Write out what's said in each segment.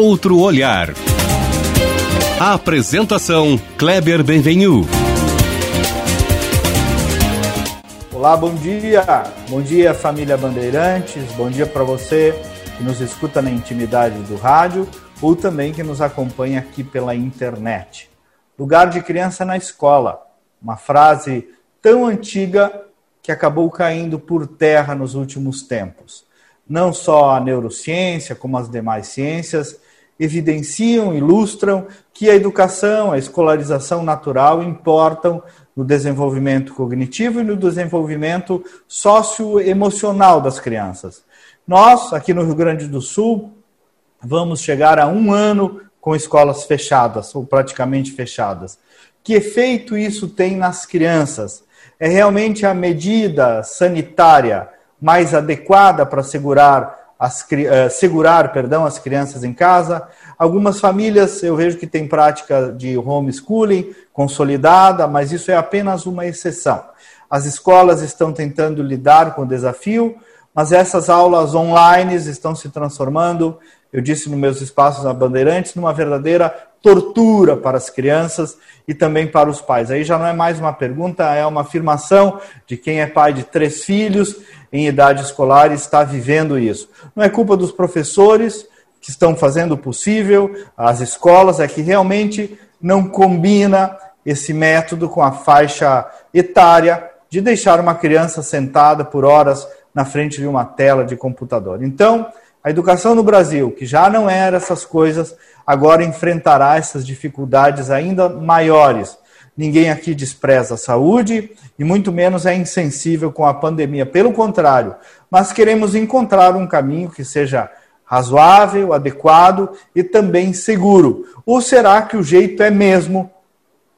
outro olhar. A apresentação Kleber Benvenu. Olá, bom dia. Bom dia, família Bandeirantes. Bom dia para você que nos escuta na intimidade do rádio ou também que nos acompanha aqui pela internet. Lugar de criança na escola. Uma frase tão antiga que acabou caindo por terra nos últimos tempos. Não só a neurociência, como as demais ciências, evidenciam, ilustram que a educação, a escolarização natural importam no desenvolvimento cognitivo e no desenvolvimento socioemocional das crianças. Nós, aqui no Rio Grande do Sul, vamos chegar a um ano com escolas fechadas, ou praticamente fechadas. Que efeito isso tem nas crianças? É realmente a medida sanitária mais adequada para segurar as, uh, segurar perdão, as crianças em casa. Algumas famílias eu vejo que têm prática de homeschooling consolidada, mas isso é apenas uma exceção. As escolas estão tentando lidar com o desafio, mas essas aulas online estão se transformando, eu disse nos meus espaços na Bandeirantes, numa verdadeira tortura para as crianças e também para os pais. Aí já não é mais uma pergunta, é uma afirmação de quem é pai de três filhos em idade escolar e está vivendo isso. Não é culpa dos professores que estão fazendo o possível, as escolas, é que realmente não combina esse método com a faixa etária de deixar uma criança sentada por horas na frente de uma tela de computador. Então, a educação no Brasil, que já não era essas coisas, agora enfrentará essas dificuldades ainda maiores. Ninguém aqui despreza a saúde e muito menos é insensível com a pandemia. Pelo contrário, mas queremos encontrar um caminho que seja razoável, adequado e também seguro. Ou será que o jeito é mesmo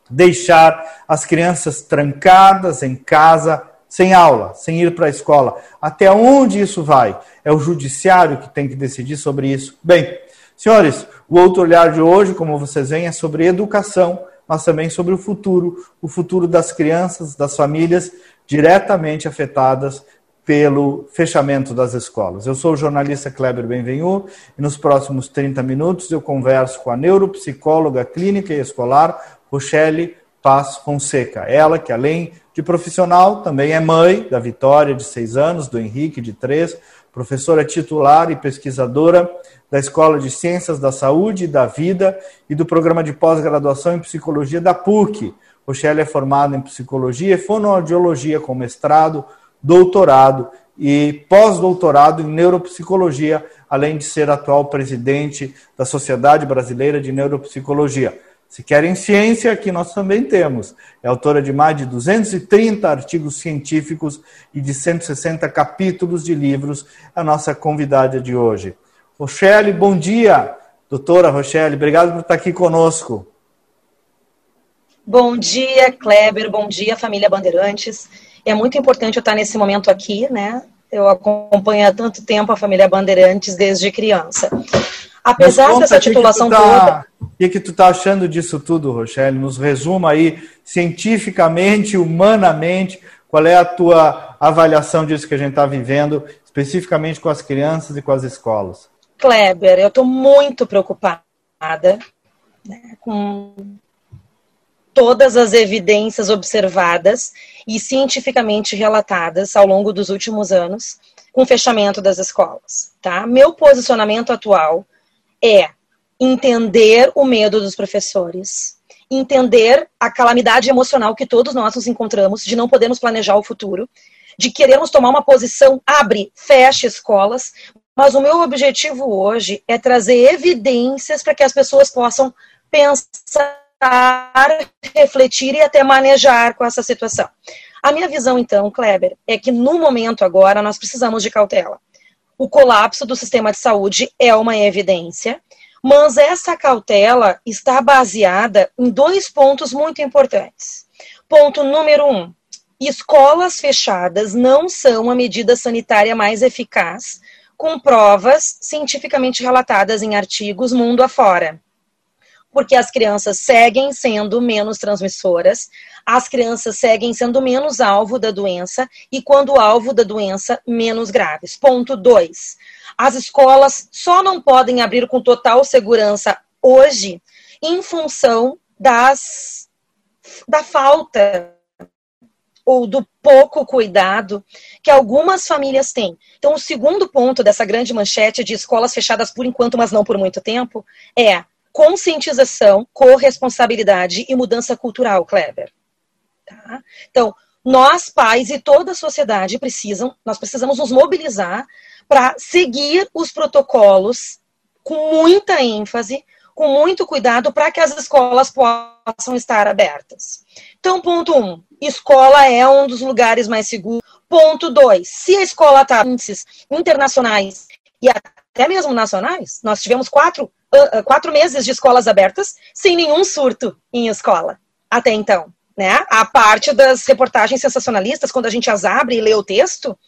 deixar as crianças trancadas em casa sem aula, sem ir para a escola. Até onde isso vai? É o judiciário que tem que decidir sobre isso. Bem, senhores, o outro olhar de hoje, como vocês veem, é sobre educação, mas também sobre o futuro, o futuro das crianças, das famílias diretamente afetadas pelo fechamento das escolas. Eu sou o jornalista Kleber Benvenu e nos próximos 30 minutos eu converso com a neuropsicóloga clínica e escolar Rochelle Paz Fonseca. Ela que, além de profissional, também é mãe da Vitória, de seis anos, do Henrique, de três, professora titular e pesquisadora da Escola de Ciências da Saúde e da Vida e do programa de pós-graduação em Psicologia da PUC. Rochelle é formada em Psicologia e Fonoaudiologia com mestrado, doutorado e pós-doutorado em Neuropsicologia, além de ser atual presidente da Sociedade Brasileira de Neuropsicologia. Se querem ciência, aqui nós também temos. É autora de mais de 230 artigos científicos e de 160 capítulos de livros, a nossa convidada de hoje. Rochelle, bom dia. Doutora Rochelle, obrigado por estar aqui conosco. Bom dia, Kleber. Bom dia, família Bandeirantes. É muito importante eu estar nesse momento aqui, né? Eu acompanho há tanto tempo a família Bandeirantes desde criança. Apesar dessa titulação que tá, toda. O que, que tu está achando disso tudo, Rochelle? Nos resuma aí, cientificamente, humanamente, qual é a tua avaliação disso que a gente está vivendo, especificamente com as crianças e com as escolas? Kleber, eu estou muito preocupada né, com todas as evidências observadas e cientificamente relatadas ao longo dos últimos anos com o fechamento das escolas. Tá? Meu posicionamento atual é entender o medo dos professores, entender a calamidade emocional que todos nós nos encontramos, de não podermos planejar o futuro, de querermos tomar uma posição, abre, fecha escolas, mas o meu objetivo hoje é trazer evidências para que as pessoas possam pensar, refletir e até manejar com essa situação. A minha visão, então, Kleber, é que no momento agora nós precisamos de cautela o colapso do sistema de saúde é uma evidência, mas essa cautela está baseada em dois pontos muito importantes. Ponto número um: escolas fechadas não são a medida sanitária mais eficaz, com provas cientificamente relatadas em artigos mundo afora. Porque as crianças seguem sendo menos transmissoras, as crianças seguem sendo menos alvo da doença e, quando alvo da doença, menos graves. Ponto 2. As escolas só não podem abrir com total segurança hoje em função das, da falta ou do pouco cuidado que algumas famílias têm. Então, o segundo ponto dessa grande manchete de escolas fechadas por enquanto, mas não por muito tempo, é conscientização, corresponsabilidade e mudança cultural, Kleber. Tá? Então, nós, pais e toda a sociedade precisam, nós precisamos nos mobilizar para seguir os protocolos com muita ênfase, com muito cuidado, para que as escolas possam estar abertas. Então, ponto um, escola é um dos lugares mais seguros. Ponto dois, se a escola está índices internacionais e até mesmo nacionais, nós tivemos quatro, quatro meses de escolas abertas sem nenhum surto em escola até então. Né? A parte das reportagens sensacionalistas, quando a gente as abre e lê o texto,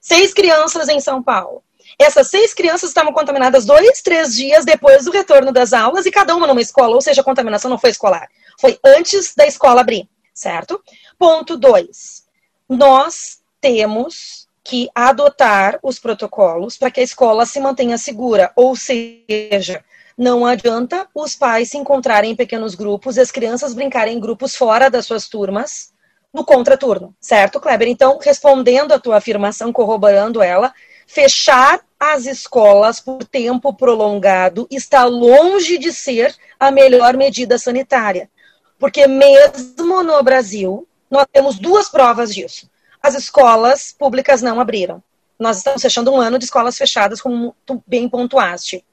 seis crianças em São Paulo. Essas seis crianças estavam contaminadas dois, três dias depois do retorno das aulas e cada uma numa escola, ou seja, a contaminação não foi escolar, foi antes da escola abrir, certo? Ponto dois, nós temos que adotar os protocolos para que a escola se mantenha segura, ou seja, não adianta os pais se encontrarem em pequenos grupos e as crianças brincarem em grupos fora das suas turmas no contraturno, certo, Kleber? Então, respondendo a tua afirmação, corroborando ela, fechar as escolas por tempo prolongado está longe de ser a melhor medida sanitária. Porque mesmo no Brasil, nós temos duas provas disso. As escolas públicas não abriram. Nós estamos fechando um ano de escolas fechadas, como tu bem pontuaste.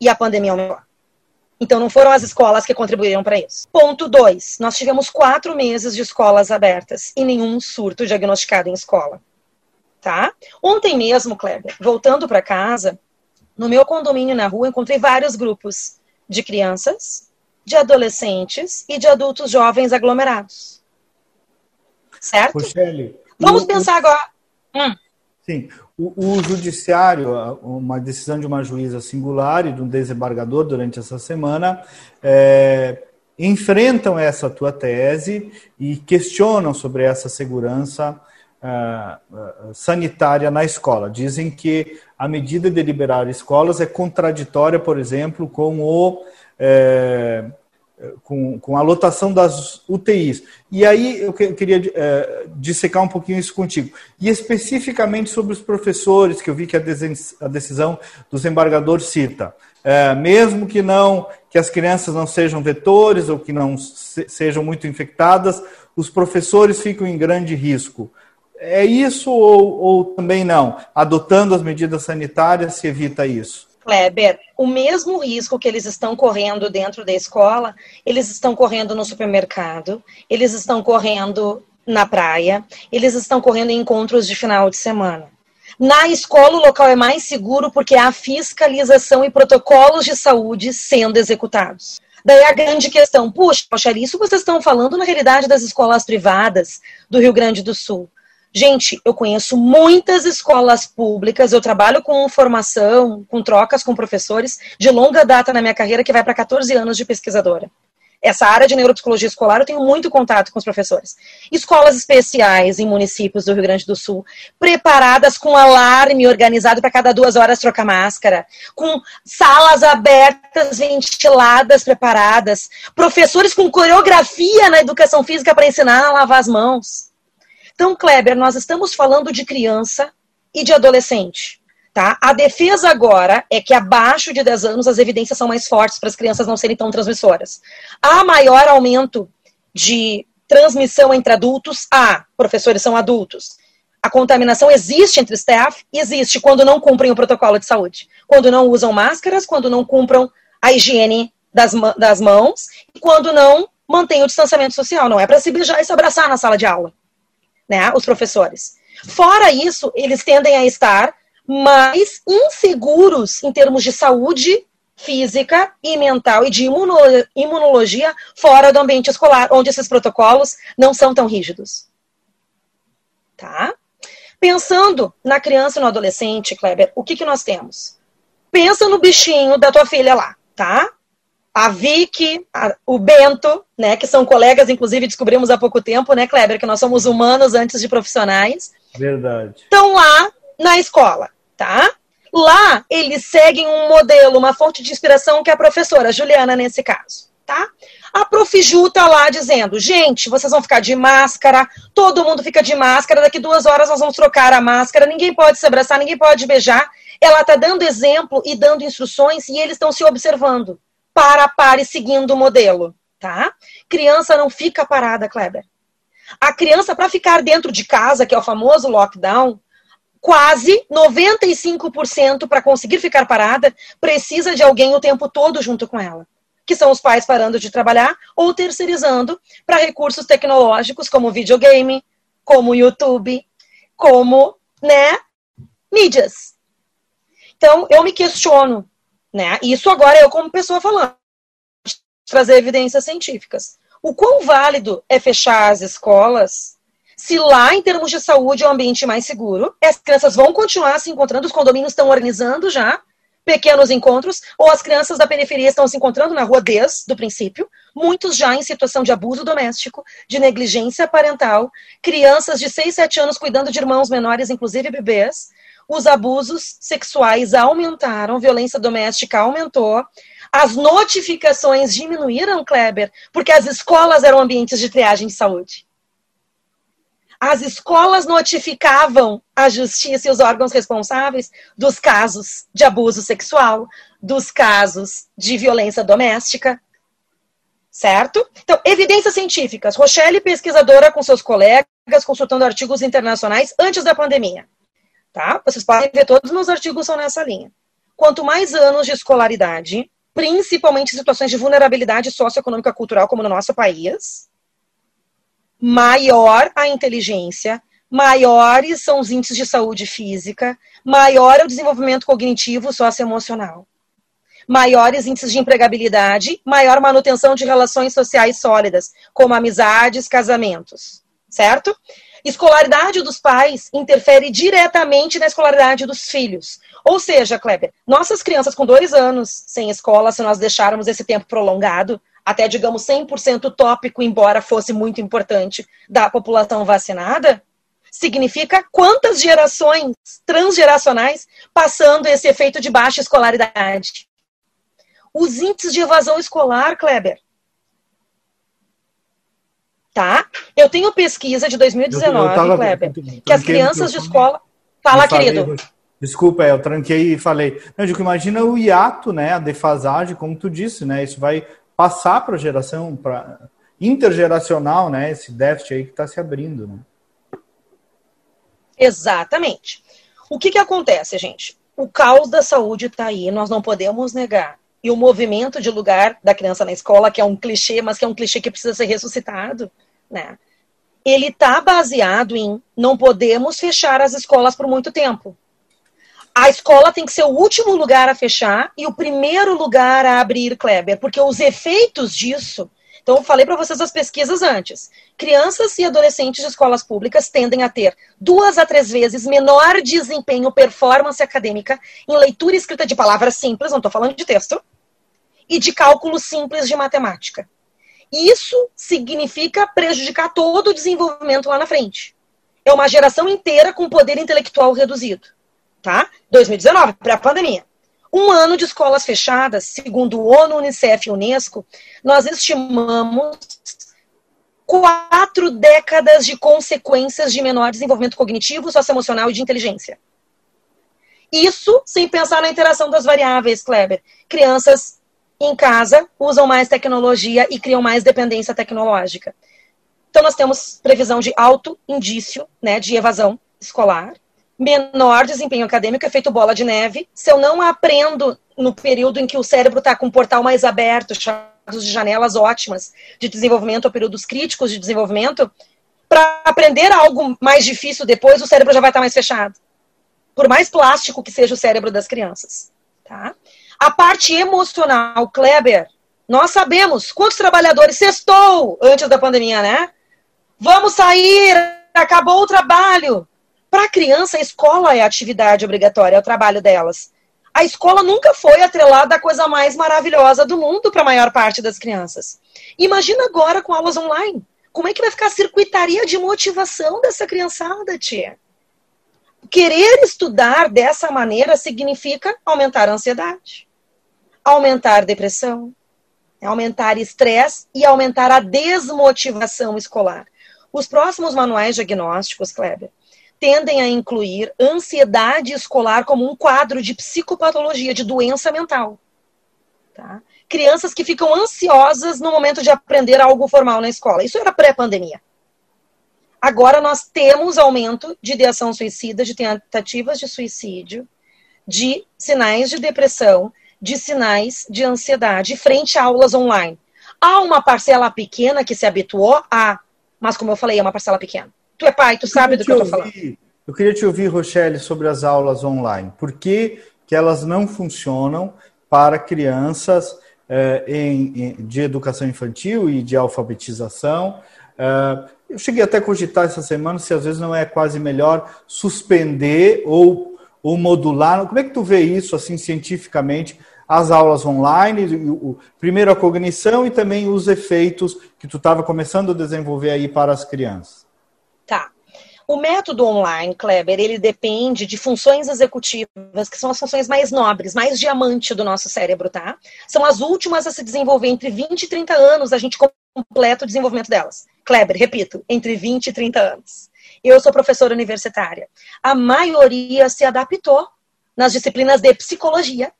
E a pandemia aumentou. Então, não foram as escolas que contribuíram para isso. Ponto 2. Nós tivemos quatro meses de escolas abertas e nenhum surto diagnosticado em escola tá? Ontem mesmo, Kleber, voltando para casa, no meu condomínio na rua, encontrei vários grupos de crianças, de adolescentes e de adultos jovens aglomerados. Certo? Rochelle, Vamos pensar agora. Hum. Sim. O, o, judiciário, uma decisão de uma juíza singular e de um desembargador durante essa semana, é, enfrentam essa tua tese e questionam sobre essa segurança uh, sanitária na escola. Dizem que a medida de liberar escolas é contraditória, por exemplo, com o é, com, com a lotação das UTIs. E aí eu, que, eu queria é, dissecar um pouquinho isso contigo. E especificamente sobre os professores, que eu vi que a, a decisão dos embargadores cita. É, mesmo que não que as crianças não sejam vetores ou que não se, sejam muito infectadas, os professores ficam em grande risco. É isso ou, ou também não? Adotando as medidas sanitárias se evita isso? Kleber, o mesmo risco que eles estão correndo dentro da escola, eles estão correndo no supermercado, eles estão correndo na praia, eles estão correndo em encontros de final de semana. Na escola, o local é mais seguro porque há fiscalização e protocolos de saúde sendo executados. Daí a grande questão, puxa, poxa, isso vocês estão falando na realidade das escolas privadas do Rio Grande do Sul. Gente, eu conheço muitas escolas públicas, eu trabalho com formação, com trocas com professores de longa data na minha carreira, que vai para 14 anos de pesquisadora. Essa área de neuropsicologia escolar, eu tenho muito contato com os professores. Escolas especiais em municípios do Rio Grande do Sul, preparadas com alarme organizado para cada duas horas trocar máscara, com salas abertas, ventiladas, preparadas, professores com coreografia na educação física para ensinar a lavar as mãos então, Kleber, nós estamos falando de criança e de adolescente. Tá? A defesa agora é que abaixo de 10 anos as evidências são mais fortes para as crianças não serem tão transmissoras. Há maior aumento de transmissão entre adultos? Há. Professores são adultos. A contaminação existe entre staff? Existe quando não cumprem o protocolo de saúde. Quando não usam máscaras, quando não cumpram a higiene das, das mãos e quando não mantêm o distanciamento social. Não é para se beijar e se abraçar na sala de aula né, os professores. Fora isso, eles tendem a estar mais inseguros em termos de saúde física e mental e de imunologia fora do ambiente escolar, onde esses protocolos não são tão rígidos. Tá? Pensando na criança e no adolescente, Kleber, o que, que nós temos? Pensa no bichinho da tua filha lá, tá? A Vicky, a, o Bento, né, que são colegas, inclusive descobrimos há pouco tempo, né, Kleber, que nós somos humanos antes de profissionais. Verdade. Estão lá na escola, tá? Lá eles seguem um modelo, uma fonte de inspiração que é a professora Juliana nesse caso, tá? A Profiju tá lá dizendo, gente, vocês vão ficar de máscara, todo mundo fica de máscara, daqui duas horas nós vamos trocar a máscara, ninguém pode se abraçar, ninguém pode beijar. Ela tá dando exemplo e dando instruções e eles estão se observando para pare seguindo o modelo, tá? Criança não fica parada, Kleber. A criança, para ficar dentro de casa, que é o famoso lockdown, quase 95% para conseguir ficar parada, precisa de alguém o tempo todo junto com ela. Que são os pais parando de trabalhar ou terceirizando para recursos tecnológicos como videogame, como YouTube, como, né, mídias. Então, eu me questiono né? Isso agora eu como pessoa falando, trazer evidências científicas. O quão válido é fechar as escolas se lá, em termos de saúde, é um ambiente mais seguro, as crianças vão continuar se encontrando, os condomínios estão organizando já pequenos encontros, ou as crianças da periferia estão se encontrando na rua desde o princípio, muitos já em situação de abuso doméstico, de negligência parental, crianças de 6, 7 anos cuidando de irmãos menores, inclusive bebês, os abusos sexuais aumentaram, violência doméstica aumentou, as notificações diminuíram, Kleber, porque as escolas eram ambientes de triagem de saúde. As escolas notificavam a justiça e os órgãos responsáveis dos casos de abuso sexual, dos casos de violência doméstica. Certo? Então, evidências científicas. Rochelle, pesquisadora com seus colegas, consultando artigos internacionais antes da pandemia tá? Vocês podem ver, todos os meus artigos são nessa linha. Quanto mais anos de escolaridade, principalmente situações de vulnerabilidade socioeconômica cultural, como no nosso país, maior a inteligência, maiores são os índices de saúde física, maior é o desenvolvimento cognitivo socioemocional. Maiores índices de empregabilidade, maior manutenção de relações sociais sólidas, como amizades, casamentos. Certo? Escolaridade dos pais interfere diretamente na escolaridade dos filhos. Ou seja, Kleber, nossas crianças com dois anos sem escola, se nós deixarmos esse tempo prolongado, até digamos 100% tópico, embora fosse muito importante, da população vacinada, significa quantas gerações transgeracionais passando esse efeito de baixa escolaridade. Os índices de evasão escolar, Kleber, tá? Eu tenho pesquisa de 2019, eu, eu Kleber, que as crianças de escola. Fala, querido. Desculpa, eu tranquei e falei. Eu digo, imagina o hiato, né? A defasagem, como tu disse, né? Isso vai passar para a geração, para intergeracional, né? Esse déficit aí que está se abrindo, né? Exatamente. O que, que acontece, gente? O caos da saúde está aí, nós não podemos negar. E o movimento de lugar da criança na escola, que é um clichê, mas que é um clichê que precisa ser ressuscitado, né? Ele está baseado em não podemos fechar as escolas por muito tempo. A escola tem que ser o último lugar a fechar e o primeiro lugar a abrir, Kleber, porque os efeitos disso. Então, eu falei para vocês as pesquisas antes. Crianças e adolescentes de escolas públicas tendem a ter duas a três vezes menor desempenho, performance acadêmica em leitura e escrita de palavras simples, não estou falando de texto, e de cálculo simples de matemática. Isso significa prejudicar todo o desenvolvimento lá na frente. É uma geração inteira com poder intelectual reduzido. Tá? 2019, pré-pandemia. Um ano de escolas fechadas, segundo o ONU, Unicef e Unesco, nós estimamos quatro décadas de consequências de menor desenvolvimento cognitivo, socioemocional e de inteligência. Isso sem pensar na interação das variáveis, Kleber. Crianças em casa usam mais tecnologia e criam mais dependência tecnológica. Então, nós temos previsão de alto indício né, de evasão escolar, menor desempenho acadêmico, efeito bola de neve. Se eu não aprendo no período em que o cérebro está com um portal mais aberto, chamados de janelas ótimas de desenvolvimento, ou períodos críticos de desenvolvimento, para aprender algo mais difícil depois, o cérebro já vai estar tá mais fechado. Por mais plástico que seja o cérebro das crianças. Tá? A parte emocional, Kleber, nós sabemos quantos trabalhadores sextou antes da pandemia, né? Vamos sair, acabou o trabalho. Para a criança, a escola é a atividade obrigatória, é o trabalho delas. A escola nunca foi atrelada à coisa mais maravilhosa do mundo para a maior parte das crianças. Imagina agora com aulas online. Como é que vai ficar a circuitaria de motivação dessa criançada, tia? Querer estudar dessa maneira significa aumentar a ansiedade, aumentar depressão, aumentar estresse e aumentar a desmotivação escolar. Os próximos manuais diagnósticos, Kleber, tendem a incluir ansiedade escolar como um quadro de psicopatologia, de doença mental. Tá? Crianças que ficam ansiosas no momento de aprender algo formal na escola. Isso era pré-pandemia. Agora nós temos aumento de ideação suicida, de tentativas de suicídio, de sinais de depressão, de sinais de ansiedade frente a aulas online. Há uma parcela pequena que se habituou a, mas como eu falei, é uma parcela pequena. Tu é pai, tu sabe do que eu estou falando. Eu queria te ouvir, Rochelle, sobre as aulas online. Por que, que elas não funcionam para crianças eh, em, em, de educação infantil e de alfabetização? Eh, eu cheguei até a cogitar essa semana se às vezes não é quase melhor suspender ou, ou modular. Como é que tu vê isso assim cientificamente? As aulas online, o, primeiro a cognição e também os efeitos que tu estava começando a desenvolver aí para as crianças. Tá. O método online, Kleber, ele depende de funções executivas, que são as funções mais nobres, mais diamante do nosso cérebro, tá? São as últimas a se desenvolver entre 20 e 30 anos, a gente completa o desenvolvimento delas. Kleber, repito, entre 20 e 30 anos. Eu sou professora universitária. A maioria se adaptou nas disciplinas de psicologia,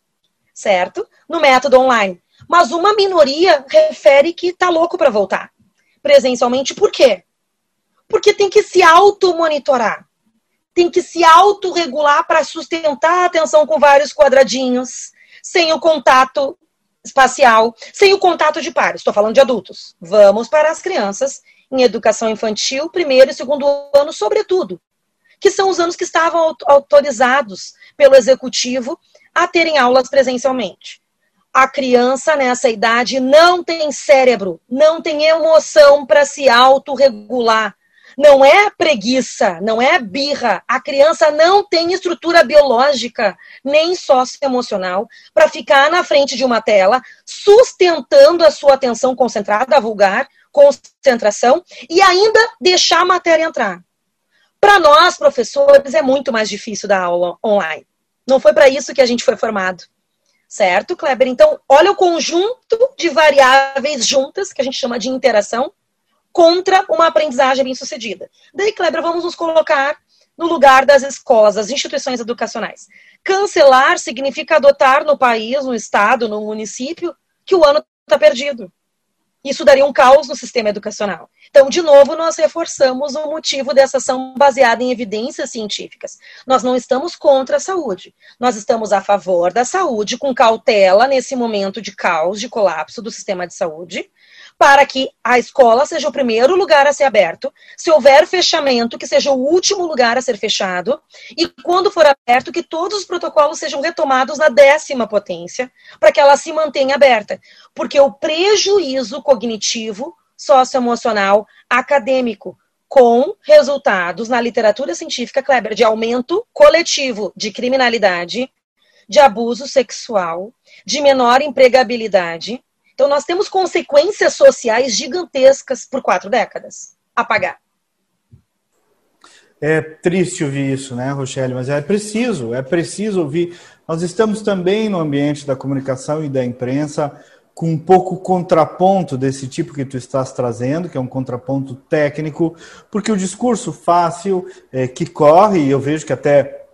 certo? No método online. Mas uma minoria refere que tá louco para voltar presencialmente. Por quê? Porque tem que se auto-monitorar. Tem que se autorregular para sustentar a atenção com vários quadradinhos, sem o contato espacial, sem o contato de pares. Estou falando de adultos. Vamos para as crianças em educação infantil, primeiro e segundo ano, sobretudo, que são os anos que estavam autorizados pelo executivo a terem aulas presencialmente. A criança nessa idade não tem cérebro, não tem emoção para se autorregular. Não é preguiça, não é birra. A criança não tem estrutura biológica nem socioemocional para ficar na frente de uma tela, sustentando a sua atenção concentrada, vulgar, concentração e ainda deixar a matéria entrar. Para nós, professores, é muito mais difícil dar aula online. Não foi para isso que a gente foi formado. Certo, Kleber? Então, olha o conjunto de variáveis juntas, que a gente chama de interação, contra uma aprendizagem bem-sucedida. Daí, Kleber, vamos nos colocar no lugar das escolas, das instituições educacionais. Cancelar significa adotar no país, no estado, no município, que o ano está perdido. Isso daria um caos no sistema educacional. Então, de novo, nós reforçamos o motivo dessa ação baseada em evidências científicas. Nós não estamos contra a saúde. Nós estamos a favor da saúde, com cautela nesse momento de caos, de colapso do sistema de saúde, para que a escola seja o primeiro lugar a ser aberto, se houver fechamento, que seja o último lugar a ser fechado, e quando for aberto, que todos os protocolos sejam retomados na décima potência, para que ela se mantenha aberta. Porque o prejuízo cognitivo, socioemocional, acadêmico, com resultados na literatura científica, Kleber, de aumento coletivo de criminalidade, de abuso sexual, de menor empregabilidade, então, nós temos consequências sociais gigantescas por quatro décadas a pagar. É triste ouvir isso, né, Rochelle? Mas é preciso, é preciso ouvir. Nós estamos também no ambiente da comunicação e da imprensa com um pouco contraponto desse tipo que tu estás trazendo, que é um contraponto técnico, porque o discurso fácil é, que corre, e eu vejo que até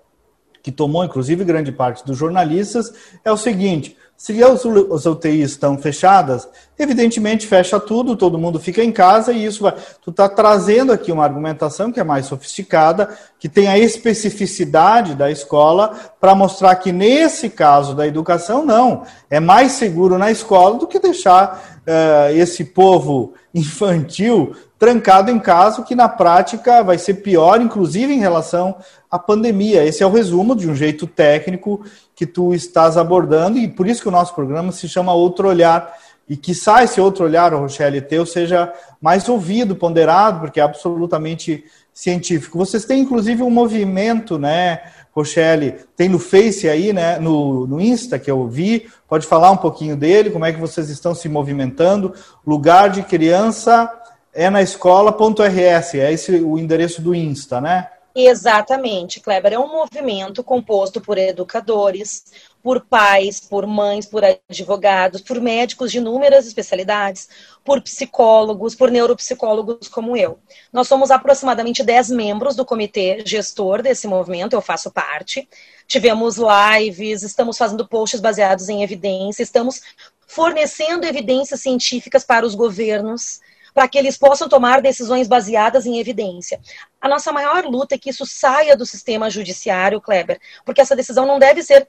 que tomou inclusive grande parte dos jornalistas, é o seguinte: se as UTIs estão fechadas, evidentemente fecha tudo, todo mundo fica em casa e isso vai. Tu está trazendo aqui uma argumentação que é mais sofisticada, que tem a especificidade da escola para mostrar que nesse caso da educação, não. É mais seguro na escola do que deixar uh, esse povo infantil trancado em casa, que na prática vai ser pior, inclusive em relação à pandemia. Esse é o resumo de um jeito técnico que tu estás abordando, e por isso que o nosso programa se chama Outro Olhar. E que sai esse outro olhar, Rochelle, teu, seja mais ouvido, ponderado, porque é absolutamente científico. Vocês têm, inclusive, um movimento né, Rochelle, tem no Face aí, né? No, no Insta que eu vi. Pode falar um pouquinho dele, como é que vocês estão se movimentando. Lugar de criança é na escola.rs, é esse o endereço do Insta, né? Exatamente, Kleber. É um movimento composto por educadores, por pais, por mães, por advogados, por médicos de inúmeras especialidades, por psicólogos, por neuropsicólogos como eu. Nós somos aproximadamente 10 membros do comitê gestor desse movimento, eu faço parte. Tivemos lives, estamos fazendo posts baseados em evidência, estamos fornecendo evidências científicas para os governos, para que eles possam tomar decisões baseadas em evidência. A nossa maior luta é que isso saia do sistema judiciário, Kleber, porque essa decisão não deve ser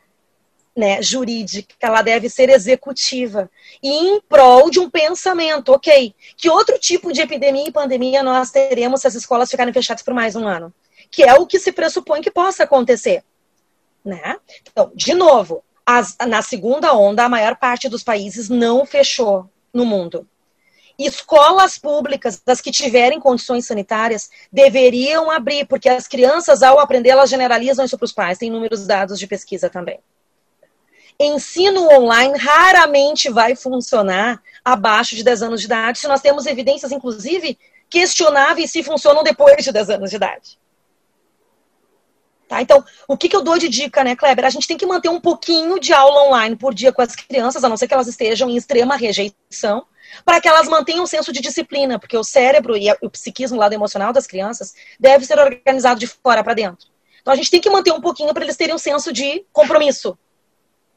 né, jurídica, ela deve ser executiva e em prol de um pensamento, ok? Que outro tipo de epidemia e pandemia nós teremos se as escolas ficarem fechadas por mais um ano? Que é o que se pressupõe que possa acontecer, né? Então, de novo, as, na segunda onda, a maior parte dos países não fechou no mundo. Escolas públicas, das que tiverem condições sanitárias, deveriam abrir, porque as crianças, ao aprender, elas generalizam isso para os pais. Tem números dados de pesquisa também ensino online raramente vai funcionar abaixo de 10 anos de idade, se nós temos evidências, inclusive, questionáveis se funcionam depois de 10 anos de idade. Tá? Então, o que, que eu dou de dica, né, Kleber? A gente tem que manter um pouquinho de aula online por dia com as crianças, a não ser que elas estejam em extrema rejeição, para que elas mantenham um senso de disciplina, porque o cérebro e o psiquismo, o lado emocional das crianças, deve ser organizado de fora para dentro. Então, a gente tem que manter um pouquinho para eles terem um senso de compromisso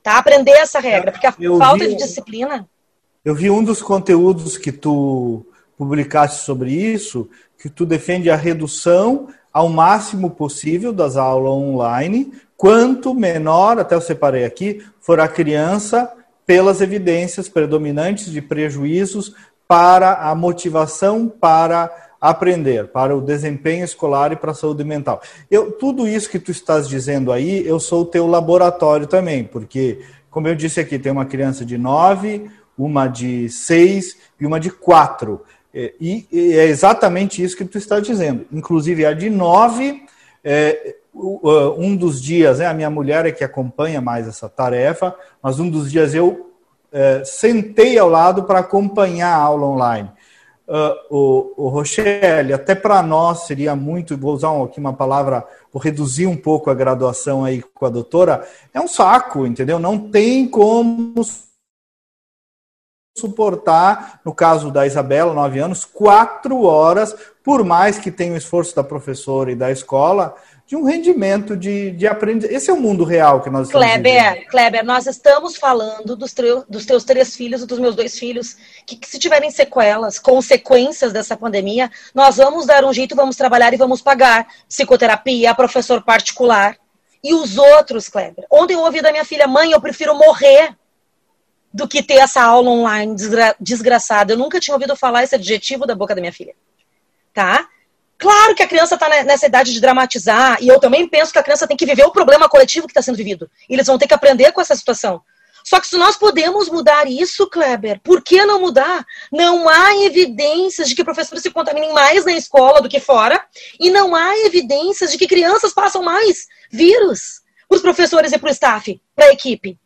tá? Aprender essa regra, porque a eu falta vi, de disciplina. Eu vi um dos conteúdos que tu publicaste sobre isso, que tu defende a redução ao máximo possível das aulas online, quanto menor, até eu separei aqui, for a criança, pelas evidências predominantes de prejuízos para a motivação para aprender, para o desempenho escolar e para a saúde mental. Eu, tudo isso que tu estás dizendo aí, eu sou o teu laboratório também, porque, como eu disse aqui, tem uma criança de 9, uma de 6 e uma de 4. E, e é exatamente isso que tu está dizendo. Inclusive, a de 9, é, um dos dias, né, a minha mulher é que acompanha mais essa tarefa, mas um dos dias eu é, sentei ao lado para acompanhar a aula online uh, o, o Rochelle, até para nós seria muito, vou usar aqui uma palavra, vou reduzir um pouco a graduação aí com a doutora, é um saco, entendeu? Não tem como suportar, no caso da Isabela, nove anos, quatro horas, por mais que tenha o esforço da professora e da escola, de um rendimento de, de aprendizagem. Esse é o mundo real que nós estamos Kleber, vivendo. Kleber, nós estamos falando dos, dos teus três filhos e dos meus dois filhos, que, que, se tiverem sequelas, consequências dessa pandemia, nós vamos dar um jeito, vamos trabalhar e vamos pagar psicoterapia, professor particular. E os outros, Kleber? Ontem eu ouvi da minha filha, mãe, eu prefiro morrer do que ter essa aula online desgra desgraçada. Eu nunca tinha ouvido falar esse adjetivo da boca da minha filha. Tá? Claro que a criança está nessa idade de dramatizar, e eu também penso que a criança tem que viver o problema coletivo que está sendo vivido. E eles vão ter que aprender com essa situação. Só que se nós podemos mudar isso, Kleber, por que não mudar? Não há evidências de que professores se contaminem mais na escola do que fora, e não há evidências de que crianças passam mais vírus para os professores e para o staff, para a equipe.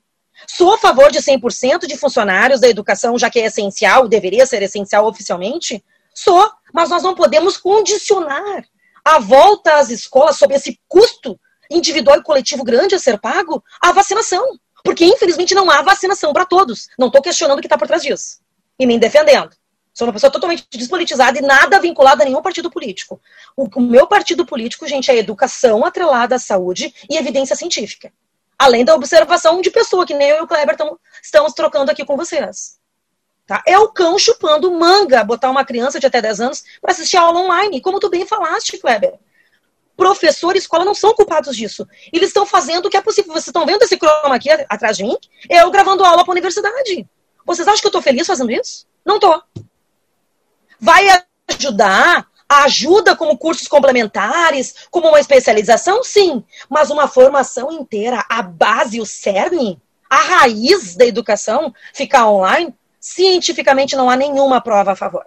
Sou a favor de 100% de funcionários da educação, já que é essencial, deveria ser essencial oficialmente, Só, mas nós não podemos condicionar a volta às escolas sob esse custo individual e coletivo grande a ser pago à vacinação. Porque, infelizmente, não há vacinação para todos. Não estou questionando o que está por trás disso. E nem defendendo. Sou uma pessoa totalmente despolitizada e nada vinculada a nenhum partido político. O meu partido político, gente, é educação atrelada à saúde e evidência científica. Além da observação de pessoa, que nem eu e o Kleber tamo, estamos trocando aqui com vocês. Tá? É o cão chupando manga botar uma criança de até 10 anos para assistir a aula online. Como tu bem falaste, Kleber. Professor e escola não são culpados disso. Eles estão fazendo o que é possível. Vocês estão vendo esse croma aqui atrás de mim? Eu gravando aula para a universidade. Vocês acham que eu estou feliz fazendo isso? Não estou. Vai ajudar ajuda como cursos complementares, como uma especialização, sim, mas uma formação inteira, a base, o cerne, a raiz da educação, ficar online, cientificamente não há nenhuma prova a favor.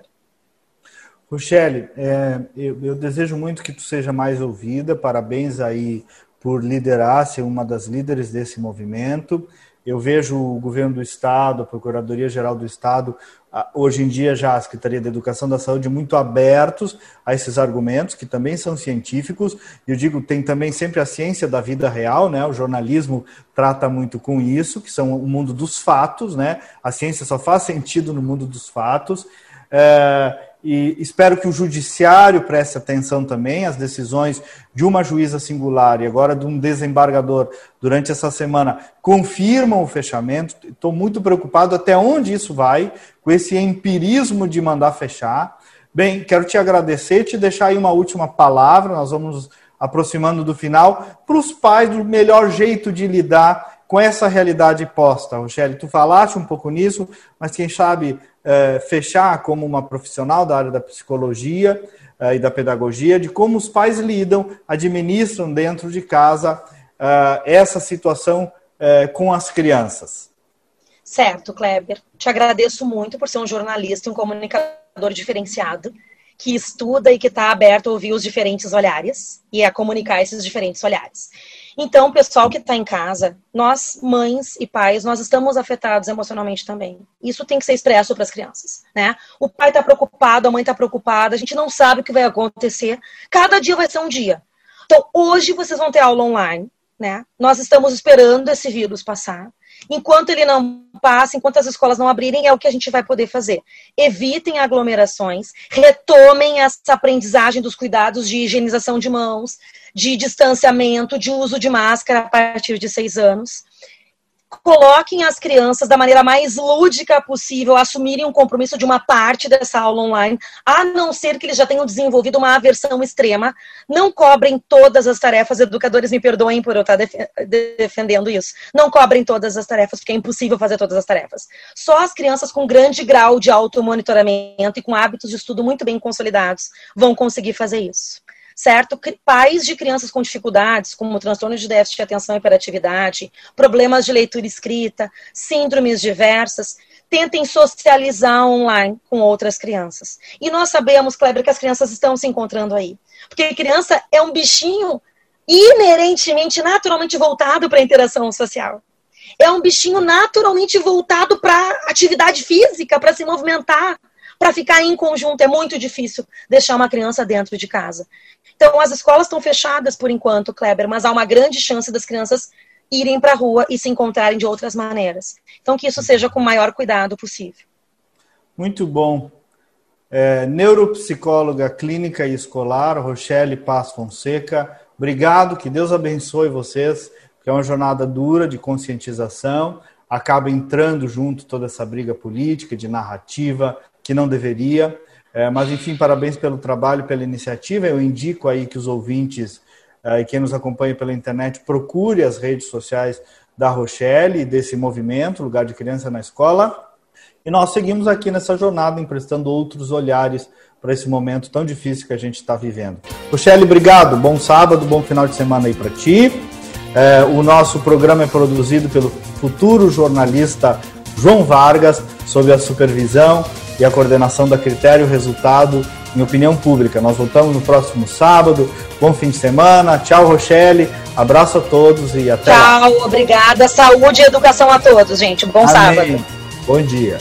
Rochelle, é, eu, eu, desejo muito que tu seja mais ouvida, parabéns aí por liderar, ser uma das líderes desse movimento. Eu vejo o governo do Estado, a Procuradoria-Geral do Estado, hoje em dia já a Secretaria da Educação da Saúde muito abertos a esses argumentos, que também são científicos. Eu digo, tem também sempre a ciência da vida real, né? O jornalismo trata muito com isso, que são o mundo dos fatos, né? A ciência só faz sentido no mundo dos fatos. É, e espero que o judiciário preste atenção também às decisões de uma juíza singular e agora de um desembargador durante essa semana confirmam o fechamento. Estou muito preocupado até onde isso vai, com esse empirismo de mandar fechar. Bem, quero te agradecer te deixar aí uma última palavra, nós vamos aproximando do final, para os pais do melhor jeito de lidar com essa realidade posta. Rogério, tu falaste um pouco nisso, mas quem sabe é, fechar como uma profissional da área da psicologia é, e da pedagogia, de como os pais lidam, administram dentro de casa é, essa situação é, com as crianças. Certo, Kleber. Te agradeço muito por ser um jornalista, um comunicador diferenciado, que estuda e que está aberto a ouvir os diferentes olhares e a comunicar esses diferentes olhares. Então, pessoal que está em casa, nós, mães e pais, nós estamos afetados emocionalmente também. Isso tem que ser expresso para as crianças, né? O pai está preocupado, a mãe está preocupada, a gente não sabe o que vai acontecer. Cada dia vai ser um dia. Então, hoje vocês vão ter aula online, né? Nós estamos esperando esse vírus passar. Enquanto ele não passa, enquanto as escolas não abrirem, é o que a gente vai poder fazer. Evitem aglomerações, retomem essa aprendizagem dos cuidados de higienização de mãos, de distanciamento, de uso de máscara a partir de seis anos coloquem as crianças da maneira mais lúdica possível, assumirem um compromisso de uma parte dessa aula online, a não ser que eles já tenham desenvolvido uma aversão extrema. Não cobrem todas as tarefas, educadores me perdoem por eu estar def defendendo isso. Não cobrem todas as tarefas, porque é impossível fazer todas as tarefas. Só as crianças com grande grau de automonitoramento e com hábitos de estudo muito bem consolidados vão conseguir fazer isso certo? Pais de crianças com dificuldades, como transtorno de déficit de atenção e hiperatividade, problemas de leitura e escrita, síndromes diversas, tentem socializar online com outras crianças. E nós sabemos, Kleber, que as crianças estão se encontrando aí. Porque criança é um bichinho inerentemente, naturalmente voltado para a interação social. É um bichinho naturalmente voltado para atividade física, para se movimentar, para ficar em conjunto. É muito difícil deixar uma criança dentro de casa. Então, as escolas estão fechadas por enquanto, Kleber, mas há uma grande chance das crianças irem para a rua e se encontrarem de outras maneiras. Então, que isso seja com o maior cuidado possível. Muito bom. É, neuropsicóloga clínica e escolar, Rochelle Paz Fonseca. Obrigado, que Deus abençoe vocês, que é uma jornada dura de conscientização. Acaba entrando junto toda essa briga política, de narrativa, que não deveria. É, mas, enfim, parabéns pelo trabalho, pela iniciativa. Eu indico aí que os ouvintes é, e quem nos acompanha pela internet procure as redes sociais da Rochelle desse movimento, Lugar de Criança na Escola. E nós seguimos aqui nessa jornada, emprestando outros olhares para esse momento tão difícil que a gente está vivendo. Rochelle, obrigado. Bom sábado, bom final de semana aí para ti. É, o nosso programa é produzido pelo futuro jornalista João Vargas, sob a supervisão e a coordenação da Critério Resultado em Opinião Pública. Nós voltamos no próximo sábado. Bom fim de semana. Tchau, Rochelle. Abraço a todos e até Tchau, lá. obrigada. Saúde e educação a todos, gente. Bom Amém. sábado. Bom dia.